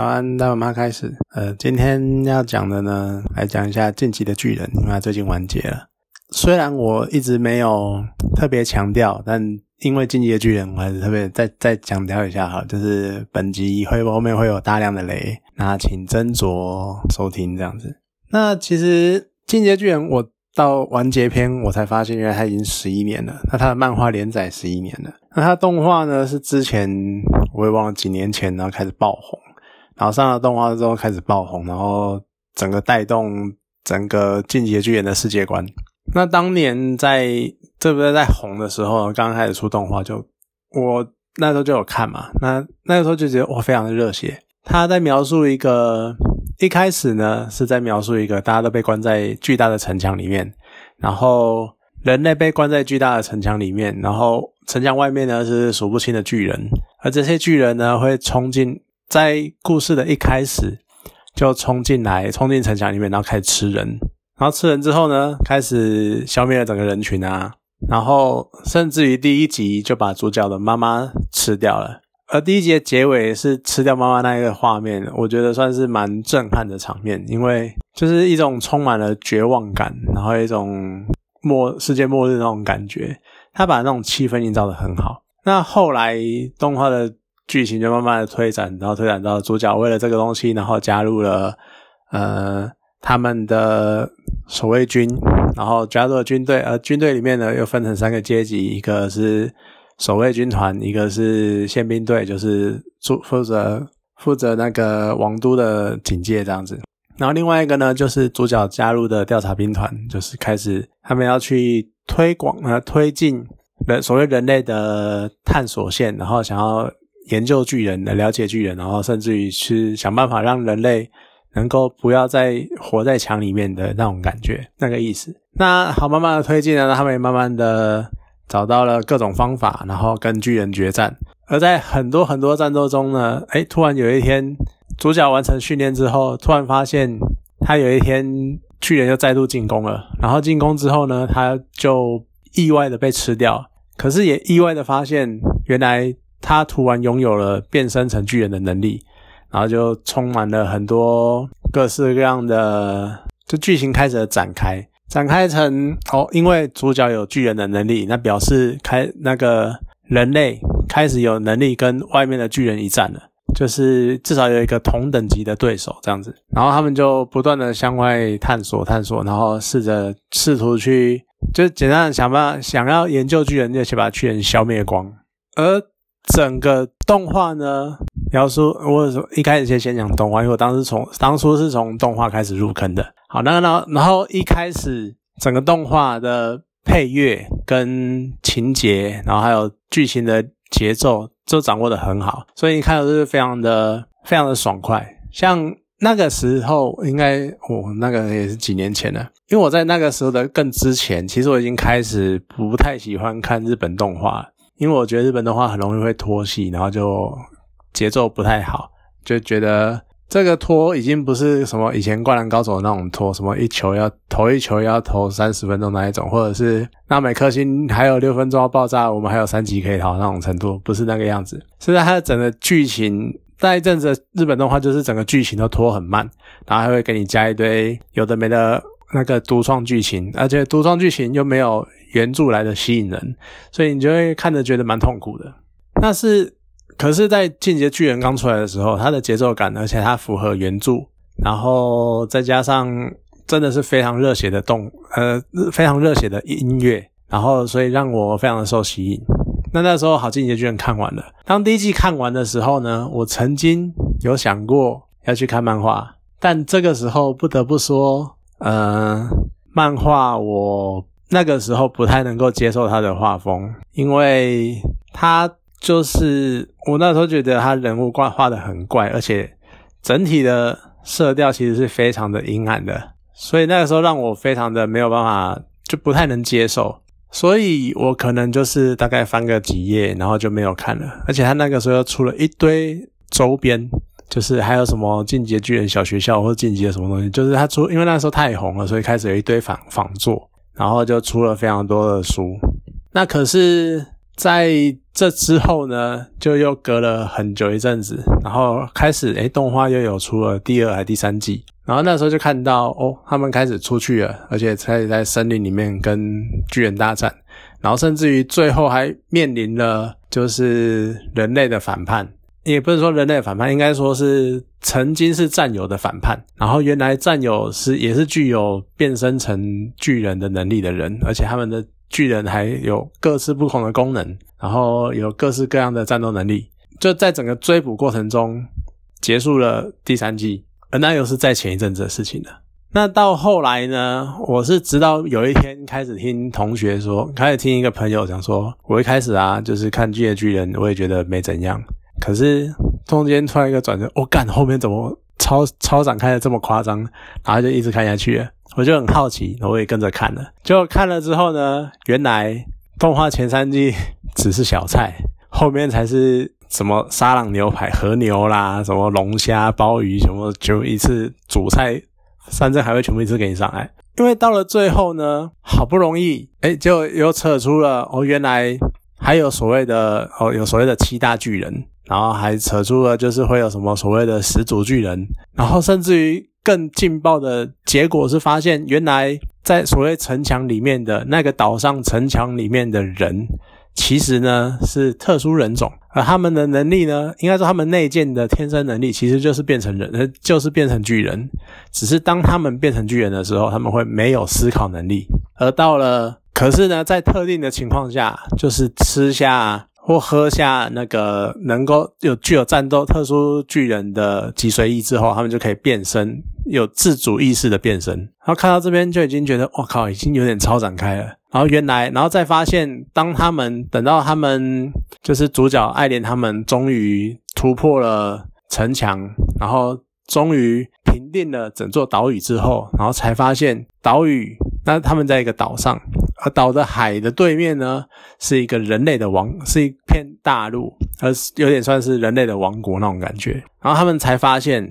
早安，大我妈开始。呃，今天要讲的呢，来讲一下《晋级的巨人》，因为它最近完结了。虽然我一直没有特别强调，但因为《晋级的巨人》，我还是特别再再强调一下哈，就是本集会后面会有大量的雷，那请斟酌收听这样子。那其实《晋级的巨人》，我到完结篇我才发现，原来它已经十一年了。那它的漫画连载十一年了，那它动画呢是之前我也忘了几年前，然后开始爆红。然后上了动画之后开始爆红，然后整个带动整个进阶巨人的世界观。那当年在这不是在红的时候，刚开始出动画，就我那时候就有看嘛。那那个时候就觉得哇，非常的热血。他在描述一个一开始呢是在描述一个大家都被关在巨大的城墙里面，然后人类被关在巨大的城墙里面，然后城墙外面呢是数不清的巨人，而这些巨人呢会冲进。在故事的一开始就冲进来，冲进城墙里面，然后开始吃人。然后吃人之后呢，开始消灭了整个人群啊。然后甚至于第一集就把主角的妈妈吃掉了。而第一集的结尾是吃掉妈妈那一个画面，我觉得算是蛮震撼的场面，因为就是一种充满了绝望感，然后一种末世界末日那种感觉。他把那种气氛营造的很好。那后来动画的。剧情就慢慢的推展，然后推展到主角为了这个东西，然后加入了呃他们的守卫军，然后加入了军队。而军队里面呢，又分成三个阶级，一个是守卫军团，一个是宪兵队，就是主负责负责那个王都的警戒这样子。然后另外一个呢，就是主角加入的调查兵团，就是开始他们要去推广呃推进人所谓人类的探索线，然后想要。研究巨人，的了解巨人，然后甚至于是想办法让人类能够不要再活在墙里面的那种感觉，那个意思。那好，慢慢的推进呢，他们也慢慢的找到了各种方法，然后跟巨人决战。而在很多很多战斗中呢，哎，突然有一天，主角完成训练之后，突然发现他有一天巨人又再度进攻了。然后进攻之后呢，他就意外的被吃掉，可是也意外的发现原来。他突然拥有了变身成巨人的能力，然后就充满了很多各式各样的，就剧情开始展开，展开成哦，因为主角有巨人的能力，那表示开那个人类开始有能力跟外面的巨人一战了，就是至少有一个同等级的对手这样子，然后他们就不断的向外探索探索，然后试着试图去，就简单的想办法想要研究巨人，就去把巨人消灭光，而。整个动画呢，你要说我一开始先先讲动画，因为我当时从当初是从动画开始入坑的。好，那然后然后一开始整个动画的配乐跟情节，然后还有剧情的节奏都掌握的很好，所以一看到是非常的非常的爽快。像那个时候，应该我那个也是几年前了，因为我在那个时候的更之前，其实我已经开始不太喜欢看日本动画。因为我觉得日本的话很容易会拖戏，然后就节奏不太好，就觉得这个拖已经不是什么以前灌篮高手那种拖，什么一球要投一球要投三十分钟那一种，或者是那每颗星还有六分钟要爆炸，我们还有三级可以逃那种程度，不是那个样子。现在它的整个剧情，那一阵子日本动画就是整个剧情都拖很慢，然后还会给你加一堆有的没的那个独创剧情，而且独创剧情又没有。原著来的吸引人，所以你就会看着觉得蛮痛苦的。那是，可是，在《进阶巨人》刚出来的时候，它的节奏感，而且它符合原著，然后再加上真的是非常热血的动，呃，非常热血的音乐，然后所以让我非常的受吸引。那那时候，好，《进阶巨人》看完了。当第一季看完的时候呢，我曾经有想过要去看漫画，但这个时候不得不说，呃，漫画我。那个时候不太能够接受他的画风，因为他就是我那时候觉得他人物怪画的很怪，而且整体的色调其实是非常的阴暗的，所以那个时候让我非常的没有办法，就不太能接受，所以我可能就是大概翻个几页，然后就没有看了。而且他那个时候出了一堆周边，就是还有什么进阶巨人小学校或者进阶什么东西，就是他出，因为那时候太红了，所以开始有一堆仿仿作。然后就出了非常多的书，那可是，在这之后呢，就又隔了很久一阵子，然后开始诶动画又有出了第二还第三季，然后那时候就看到哦，他们开始出去了，而且开始在森林里面跟巨人大战，然后甚至于最后还面临了就是人类的反叛。也不是说人类反叛，应该说是曾经是战友的反叛。然后原来战友是也是具有变身成巨人的能力的人，而且他们的巨人还有各式不同的功能，然后有各式各样的战斗能力。就在整个追捕过程中结束了第三季，而那又是在前一阵子的事情了。那到后来呢，我是直到有一天开始听同学说，开始听一个朋友讲说，我一开始啊就是看巨野巨人，我也觉得没怎样。可是中间突然一个转折，我干后面怎么超超展开的这么夸张，然后就一直看下去，我就很好奇，我也跟着看了。就看了之后呢，原来动画前三季只是小菜，后面才是什么沙朗牛排、和牛啦，什么龙虾、鲍鱼，什么就一次主菜三阵还会全部一次给你上来。因为到了最后呢，好不容易哎，就又扯出了哦，原来还有所谓的哦，有所谓的七大巨人。然后还扯出了，就是会有什么所谓的始祖巨人，然后甚至于更劲爆的结果是发现，原来在所谓城墙里面的那个岛上城墙里面的人，其实呢是特殊人种，而他们的能力呢，应该说他们内建的天生能力其实就是变成人，就是变成巨人，只是当他们变成巨人的时候，他们会没有思考能力，而到了，可是呢，在特定的情况下，就是吃下。或喝下那个能够有具有战斗特殊巨人的脊髓液之后，他们就可以变身，有自主意识的变身。然后看到这边就已经觉得，我靠，已经有点超展开了。然后原来，然后再发现，当他们等到他们就是主角爱莲他们终于突破了城墙，然后终于平定了整座岛屿之后，然后才发现岛屿，那他们在一个岛上。而岛的海的对面呢，是一个人类的王，是一片大陆，而有点算是人类的王国那种感觉。然后他们才发现，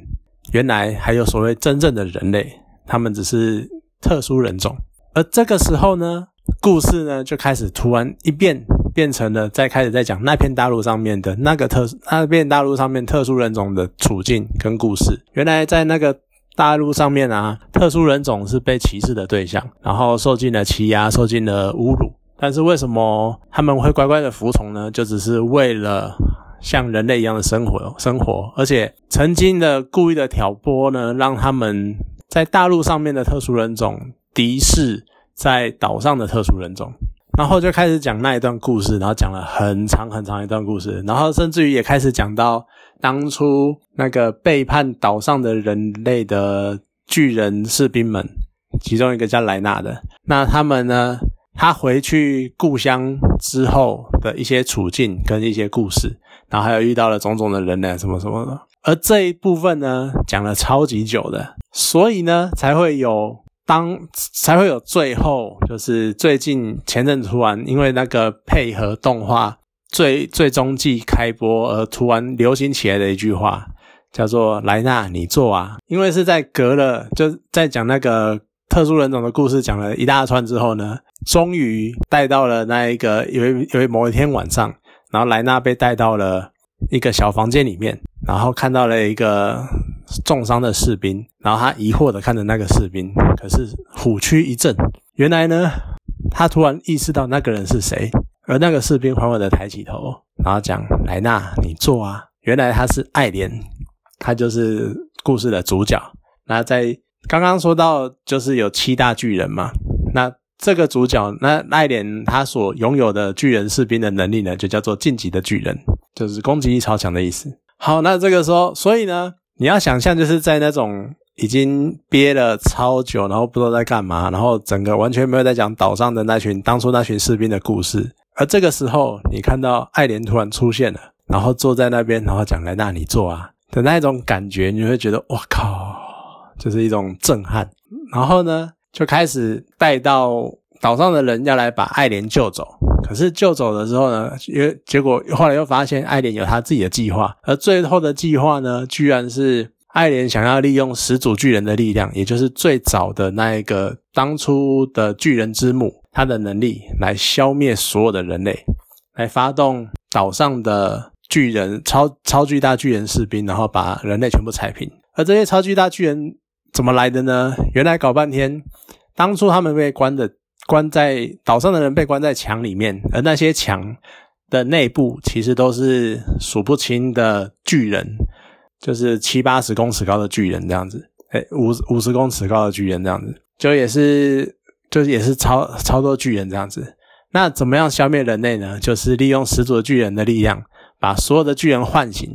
原来还有所谓真正的人类，他们只是特殊人种。而这个时候呢，故事呢就开始突然一变，变成了在开始在讲那片大陆上面的那个特那片大陆上面特殊人种的处境跟故事。原来在那个。大陆上面啊，特殊人种是被歧视的对象，然后受尽了欺压，受尽了侮辱。但是为什么他们会乖乖的服从呢？就只是为了像人类一样的生活，生活。而且曾经的故意的挑拨呢，让他们在大陆上面的特殊人种敌视在岛上的特殊人种。然后就开始讲那一段故事，然后讲了很长很长一段故事，然后甚至于也开始讲到。当初那个背叛岛上的人类的巨人士兵们，其中一个叫莱纳的，那他们呢？他回去故乡之后的一些处境跟一些故事，然后还有遇到了种种的人呢，什么什么的。而这一部分呢，讲了超级久的，所以呢，才会有当才会有最后，就是最近前阵突然因为那个配合动画。最最终季开播而突然流行起来的一句话，叫做“莱纳，你做啊！”因为是在隔了就在讲那个特殊人种的故事，讲了一大串之后呢，终于带到了那一个有一有一某一天晚上，然后莱纳被带到了一个小房间里面，然后看到了一个重伤的士兵，然后他疑惑的看着那个士兵，可是虎躯一震，原来呢，他突然意识到那个人是谁。而那个士兵缓缓的抬起头，然后讲：“莱纳，你坐啊。”原来他是爱莲，他就是故事的主角。那在刚刚说到，就是有七大巨人嘛。那这个主角，那爱莲他所拥有的巨人士兵的能力呢，就叫做晋级的巨人，就是攻击力超强的意思。好，那这个时候，所以呢，你要想象就是在那种已经憋了超久，然后不知道在干嘛，然后整个完全没有在讲岛上的那群当初那群士兵的故事。而这个时候，你看到爱莲突然出现了，然后坐在那边，然后讲来，那你坐啊的那一种感觉，你会觉得哇靠，就是一种震撼。然后呢，就开始带到岛上的人要来把爱莲救走。可是救走了之后呢，因为结果后来又发现爱莲有他自己的计划，而最后的计划呢，居然是爱莲想要利用始祖巨人的力量，也就是最早的那一个当初的巨人之母。他的能力来消灭所有的人类，来发动岛上的巨人超超巨大巨人士兵，然后把人类全部踩平。而这些超巨大巨人怎么来的呢？原来搞半天，当初他们被关的关在岛上的人被关在墙里面，而那些墙的内部其实都是数不清的巨人，就是七八十公尺高的巨人这样子，哎，五五十公尺高的巨人这样子，就也是就是也是超超多巨人这样子。那怎么样消灭人类呢？就是利用始祖的巨人的力量，把所有的巨人唤醒，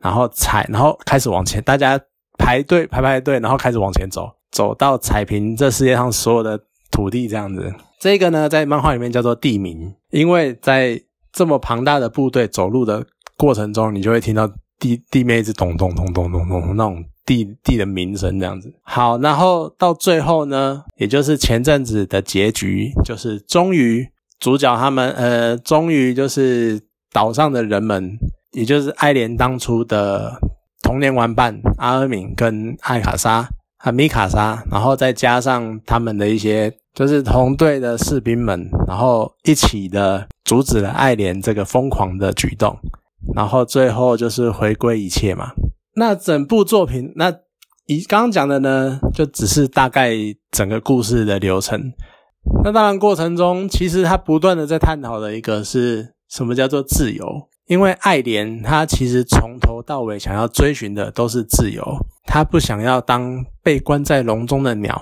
然后踩，然后开始往前，大家排队排排队，然后开始往前走，走到踩平这世界上所有的土地这样子。这个呢，在漫画里面叫做地名，因为在这么庞大的部队走路的过程中，你就会听到地地面一直咚咚咚咚咚咚那种地地的鸣声这样子。好，然后到最后呢，也就是前阵子的结局，就是终于。主角他们，呃，终于就是岛上的人们，也就是爱莲当初的童年玩伴阿尔敏跟艾卡莎和米卡莎，然后再加上他们的一些就是同队的士兵们，然后一起的阻止了爱莲这个疯狂的举动，然后最后就是回归一切嘛。那整部作品，那以刚刚讲的呢，就只是大概整个故事的流程。那当然，过程中其实他不断的在探讨的一个是什么叫做自由？因为爱莲他其实从头到尾想要追寻的都是自由，他不想要当被关在笼中的鸟，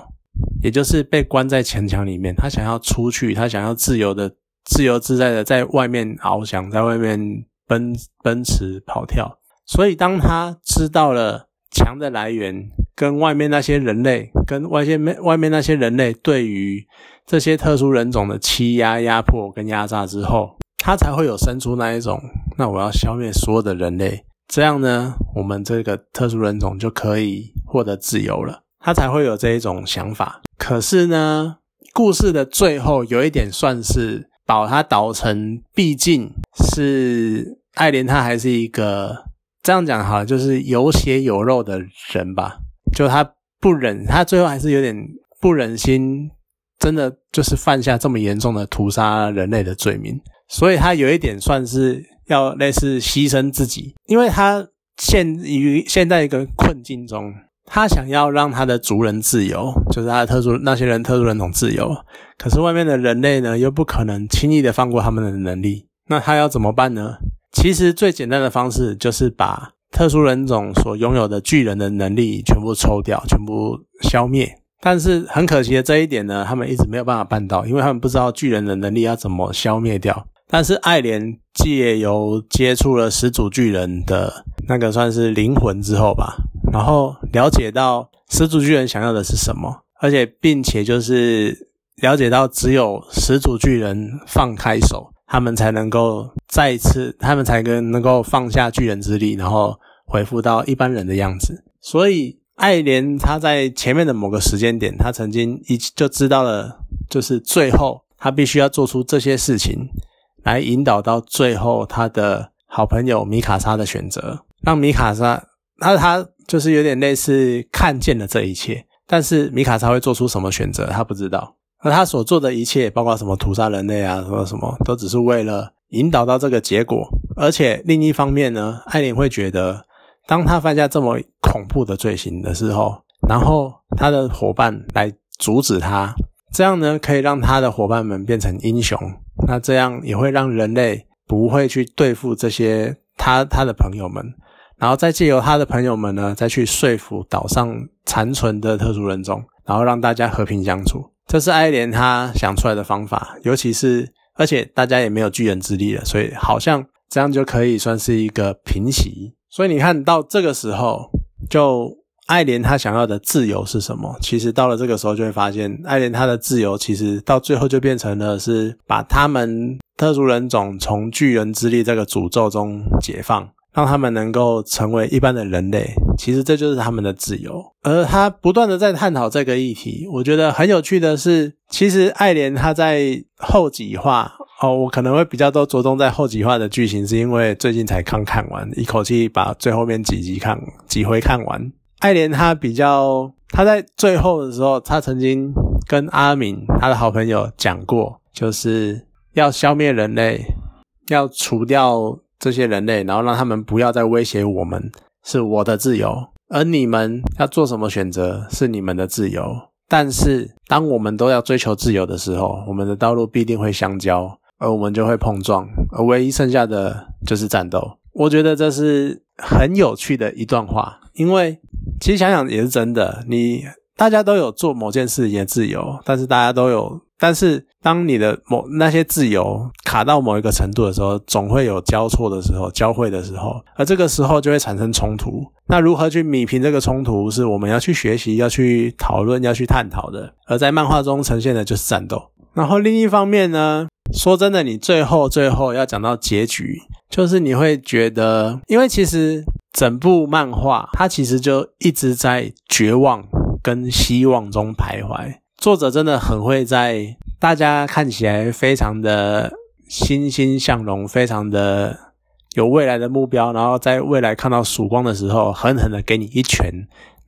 也就是被关在城墙里面。他想要出去，他想要自由的、自由自在的在外面翱翔，在外面奔奔驰、跑跳。所以当他知道了墙的来源，跟外面那些人类，跟外面外面那些人类对于这些特殊人种的欺压、压迫跟压榨之后，他才会有生出那一种，那我要消灭所有的人类，这样呢，我们这个特殊人种就可以获得自由了。他才会有这一种想法。可是呢，故事的最后有一点算是把他导成，毕竟是爱莲，他还是一个这样讲哈，就是有血有肉的人吧。就他不忍，他最后还是有点不忍心。真的就是犯下这么严重的屠杀人类的罪名，所以他有一点算是要类似牺牲自己，因为他陷于现在一个困境中，他想要让他的族人自由，就是他的特殊那些人特殊人种自由，可是外面的人类呢又不可能轻易的放过他们的能力，那他要怎么办呢？其实最简单的方式就是把特殊人种所拥有的巨人的能力全部抽掉，全部消灭。但是很可惜的这一点呢，他们一直没有办法办到，因为他们不知道巨人的能力要怎么消灭掉。但是爱莲借由接触了始祖巨人的那个算是灵魂之后吧，然后了解到始祖巨人想要的是什么，而且并且就是了解到只有始祖巨人放开手，他们才能够再一次，他们才跟能够放下巨人之力，然后恢复到一般人的样子。所以。爱莲他在前面的某个时间点，他曾经一就知道了，就是最后他必须要做出这些事情，来引导到最后他的好朋友米卡莎的选择，让米卡莎，那他就是有点类似看见了这一切，但是米卡莎会做出什么选择，他不知道，而他所做的一切，包括什么屠杀人类啊，什么什么，都只是为了引导到这个结果，而且另一方面呢，艾琳会觉得。当他犯下这么恐怖的罪行的时候，然后他的伙伴来阻止他，这样呢可以让他的伙伴们变成英雄，那这样也会让人类不会去对付这些他他的朋友们，然后再借由他的朋友们呢，再去说服岛上残存的特殊人种，然后让大家和平相处。这是爱莲他想出来的方法，尤其是而且大家也没有巨人之力了，所以好像这样就可以算是一个平息。所以你看到这个时候，就爱莲他想要的自由是什么？其实到了这个时候，就会发现爱莲他的自由，其实到最后就变成了是把他们特殊人种从巨人之力这个诅咒中解放，让他们能够成为一般的人类。其实这就是他们的自由。而他不断的在探讨这个议题，我觉得很有趣的是，其实爱莲他在后几话。哦，我可能会比较多着重在后几话的剧情，是因为最近才刚看完，一口气把最后面几集看几回看完。爱莲他比较，他在最后的时候，他曾经跟阿敏他的好朋友讲过，就是要消灭人类，要除掉这些人类，然后让他们不要再威胁我们，是我的自由。而你们要做什么选择，是你们的自由。但是，当我们都要追求自由的时候，我们的道路必定会相交，而我们就会碰撞，而唯一剩下的就是战斗。我觉得这是很有趣的一段话，因为其实想想也是真的。你大家都有做某件事情的自由，但是大家都有。但是，当你的某那些自由卡到某一个程度的时候，总会有交错的时候、交汇的时候，而这个时候就会产生冲突。那如何去弭平这个冲突，是我们要去学习、要去讨论、要去探讨的。而在漫画中呈现的就是战斗。然后另一方面呢，说真的，你最后最后要讲到结局，就是你会觉得，因为其实整部漫画它其实就一直在绝望跟希望中徘徊。作者真的很会在大家看起来非常的欣欣向荣、非常的有未来的目标，然后在未来看到曙光的时候，狠狠的给你一拳，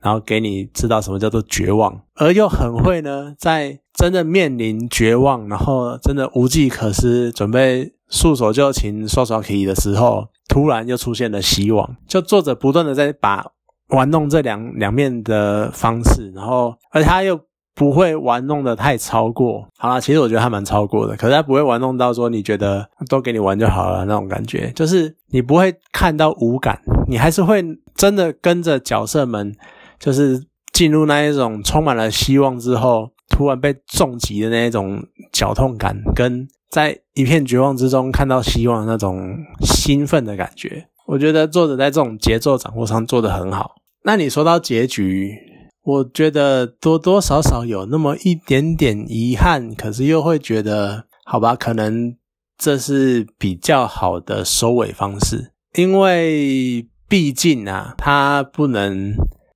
然后给你知道什么叫做绝望，而又很会呢，在真的面临绝望，然后真的无计可施，准备束手就擒、刷刷可以的时候，突然又出现了希望。就作者不断的在把玩弄这两两面的方式，然后而他又。不会玩弄的太超过，好了，其实我觉得他蛮超过的，可是他不会玩弄到说你觉得都给你玩就好了那种感觉，就是你不会看到无感，你还是会真的跟着角色们，就是进入那一种充满了希望之后，突然被重击的那一种绞痛感，跟在一片绝望之中看到希望那种兴奋的感觉。我觉得作者在这种节奏掌握上做得很好。那你说到结局？我觉得多多少少有那么一点点遗憾，可是又会觉得，好吧，可能这是比较好的收尾方式，因为毕竟啊，他不能，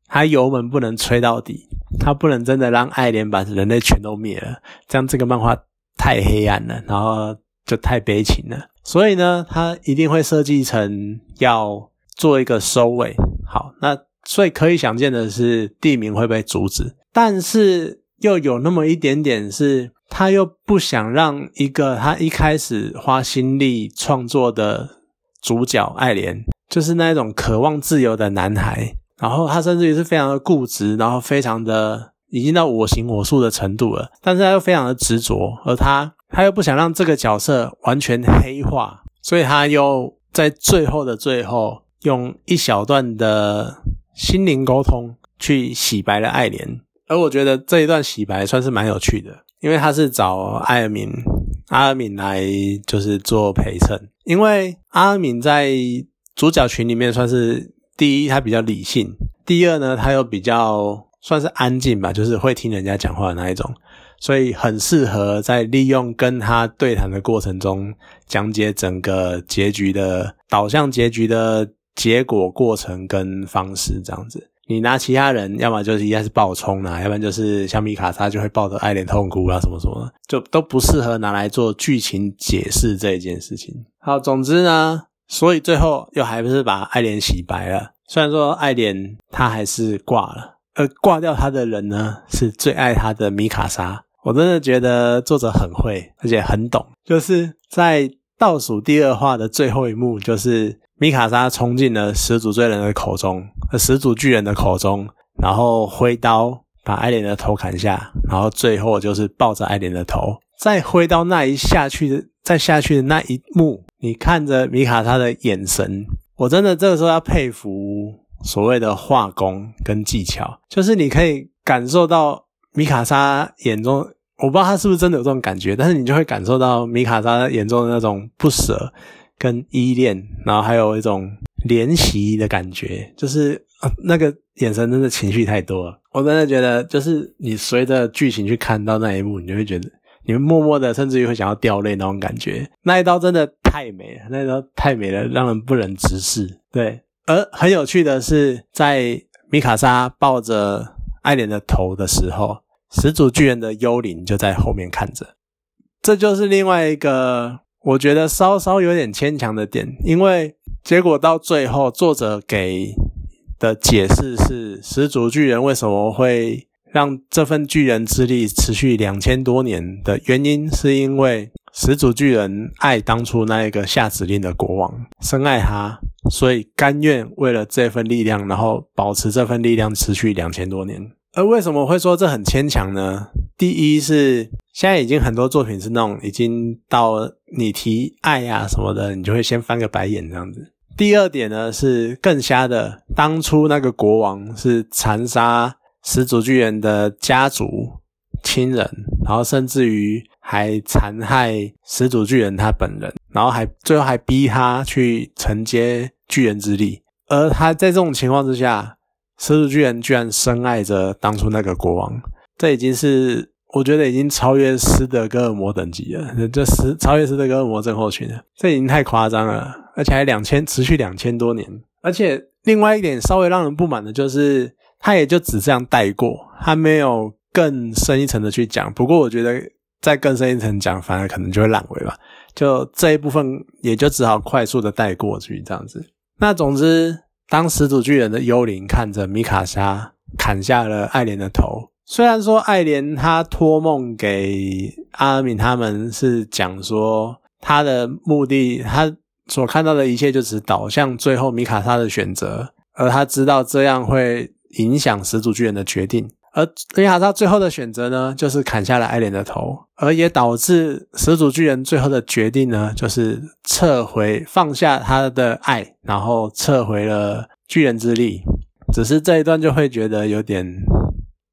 他油门不能吹到底，他不能真的让爱莲把人类全都灭了，这样这个漫画太黑暗了，然后就太悲情了，所以呢，他一定会设计成要做一个收尾。好，那。所以可以想见的是，地名会被阻止，但是又有那么一点点是，他又不想让一个他一开始花心力创作的主角爱莲，就是那种渴望自由的男孩，然后他甚至于是非常的固执，然后非常的已经到我行我素的程度了，但是他又非常的执着，而他他又不想让这个角色完全黑化，所以他又在最后的最后用一小段的。心灵沟通去洗白了爱莲，而我觉得这一段洗白算是蛮有趣的，因为他是找艾尔敏阿尔敏来就是做陪衬，因为阿尔敏在主角群里面算是第一，他比较理性；第二呢，他又比较算是安静吧，就是会听人家讲话的那一种，所以很适合在利用跟他对谈的过程中讲解整个结局的导向，结局的。结果、过程跟方式这样子，你拿其他人，要么就是一样是爆冲啊，要不然就是像米卡莎就会抱着爱莲痛哭啊，什么什么，就都不适合拿来做剧情解释这一件事情。好，总之呢，所以最后又还不是把爱莲洗白了。虽然说爱莲她还是挂了，而挂掉她的人呢，是最爱她的米卡莎。我真的觉得作者很会，而且很懂，就是在倒数第二话的最后一幕，就是。米卡莎冲进了始祖罪人的口中，呃始祖巨人的口中，然后挥刀把爱莲的头砍下，然后最后就是抱着爱莲的头，在挥刀那一下去的，再下去的那一幕，你看着米卡莎的眼神，我真的这个时候要佩服所谓的画工跟技巧，就是你可以感受到米卡莎眼中，我不知道他是不是真的有这种感觉，但是你就会感受到米卡莎眼中的那种不舍。跟依恋，然后还有一种怜惜的感觉，就是那个眼神真的情绪太多了。我真的觉得，就是你随着剧情去看到那一幕，你就会觉得，你们默默的，甚至于会想要掉泪那种感觉。那一刀真的太美了，那时候太美了，让人不忍直视。对，而很有趣的是，在米卡莎抱着爱莲的头的时候，始祖巨人的幽灵就在后面看着。这就是另外一个。我觉得稍稍有点牵强的点，因为结果到最后，作者给的解释是始祖巨人为什么会让这份巨人之力持续两千多年的原因，是因为始祖巨人爱当初那一个下指令的国王，深爱他，所以甘愿为了这份力量，然后保持这份力量持续两千多年。而为什么会说这很牵强呢？第一是现在已经很多作品是那种已经到你提爱呀什么的，你就会先翻个白眼这样子。第二点呢是更瞎的，当初那个国王是残杀始祖巨人的家族亲人，然后甚至于还残害始祖巨人他本人，然后还最后还逼他去承接巨人之力。而他在这种情况之下，始祖巨人居然深爱着当初那个国王，这已经是我觉得已经超越斯德哥尔摩等级了，这斯超越斯德哥尔摩症候群了，这已经太夸张了。而且还两千持续两千多年，而且另外一点稍微让人不满的就是，他也就只这样带过，他没有更深一层的去讲。不过我觉得再更深一层讲，反而可能就会烂尾吧。就这一部分也就只好快速的带过去这样子。那总之，当始祖巨人的幽灵看着米卡莎砍下了爱莲的头，虽然说爱莲他托梦给阿敏他们是讲说他的目的，他。所看到的一切就只导向最后米卡莎的选择，而他知道这样会影响始祖巨人的决定。而米卡莎最后的选择呢，就是砍下了爱莲的头，而也导致始祖巨人最后的决定呢，就是撤回放下他的爱，然后撤回了巨人之力。只是这一段就会觉得有点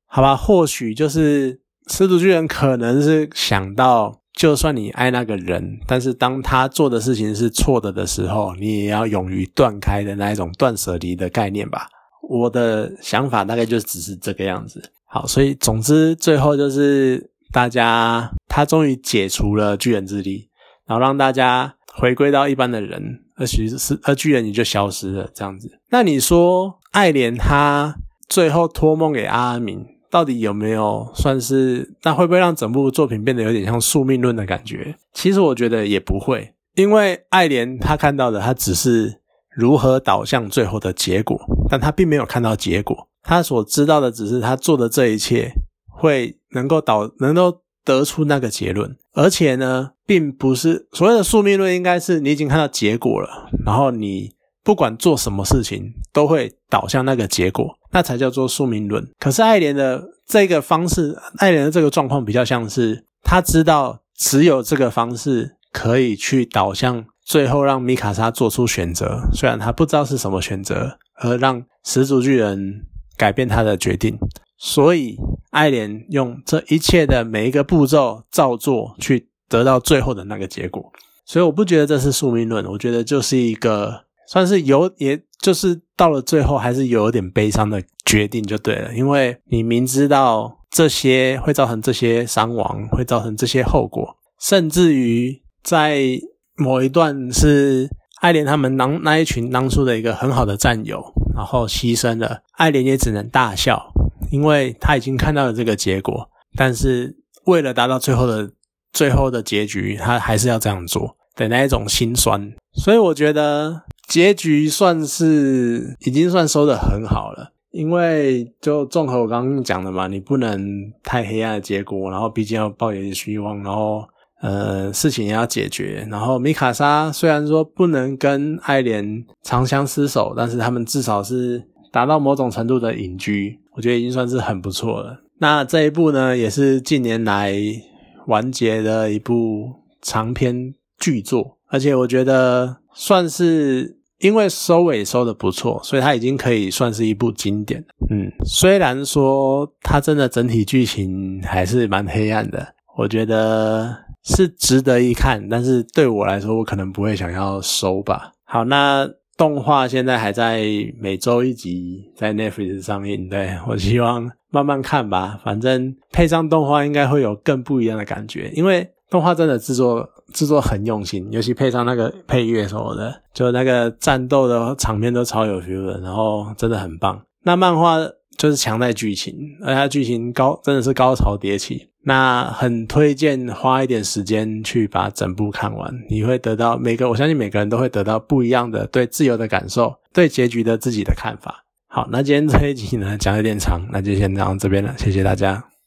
好吧？或许就是始祖巨人可能是想到。就算你爱那个人，但是当他做的事情是错的的时候，你也要勇于断开的那一种断舍离的概念吧。我的想法大概就只是这个样子。好，所以总之最后就是大家他终于解除了巨人之力，然后让大家回归到一般的人，而其实是而巨人也就消失了这样子。那你说爱莲他最后托梦给阿明？到底有没有算是？那会不会让整部作品变得有点像宿命论的感觉？其实我觉得也不会，因为爱莲他看到的，他只是如何导向最后的结果，但他并没有看到结果。他所知道的只是他做的这一切会能够导，能够得出那个结论。而且呢，并不是所谓的宿命论，应该是你已经看到结果了，然后你不管做什么事情都会导向那个结果。那才叫做宿命论。可是爱莲的这个方式，爱莲的这个状况比较像是他知道只有这个方式可以去导向最后让米卡莎做出选择，虽然他不知道是什么选择，而让始祖巨人改变他的决定。所以爱莲用这一切的每一个步骤照做，去得到最后的那个结果。所以我不觉得这是宿命论，我觉得就是一个算是有也。就是到了最后，还是有点悲伤的决定就对了，因为你明知道这些会造成这些伤亡，会造成这些后果，甚至于在某一段是爱莲他们当那一群当初的一个很好的战友，然后牺牲了，爱莲也只能大笑，因为他已经看到了这个结果，但是为了达到最后的最后的结局，他还是要这样做的那一种心酸，所以我觉得。结局算是已经算收的很好了，因为就综合我刚刚讲的嘛，你不能太黑暗的结果，然后毕竟要抱有希望，然后呃事情也要解决，然后米卡莎虽然说不能跟爱莲长相厮守，但是他们至少是达到某种程度的隐居，我觉得已经算是很不错了。那这一部呢，也是近年来完结的一部长篇巨作，而且我觉得。算是因为收尾收的不错，所以它已经可以算是一部经典。嗯，虽然说它真的整体剧情还是蛮黑暗的，我觉得是值得一看。但是对我来说，我可能不会想要收吧。好，那动画现在还在每周一集在 Netflix 上映，对我希望慢慢看吧。反正配上动画应该会有更不一样的感觉，因为动画真的制作。制作很用心，尤其配上那个配乐什么的，就那个战斗的场面都超有 feel 的，然后真的很棒。那漫画就是强在剧情，而且剧情高真的是高潮迭起。那很推荐花一点时间去把整部看完，你会得到每个我相信每个人都会得到不一样的对自由的感受，对结局的自己的看法。好，那今天这一集呢讲有点长，那就先讲到这边了，谢谢大家。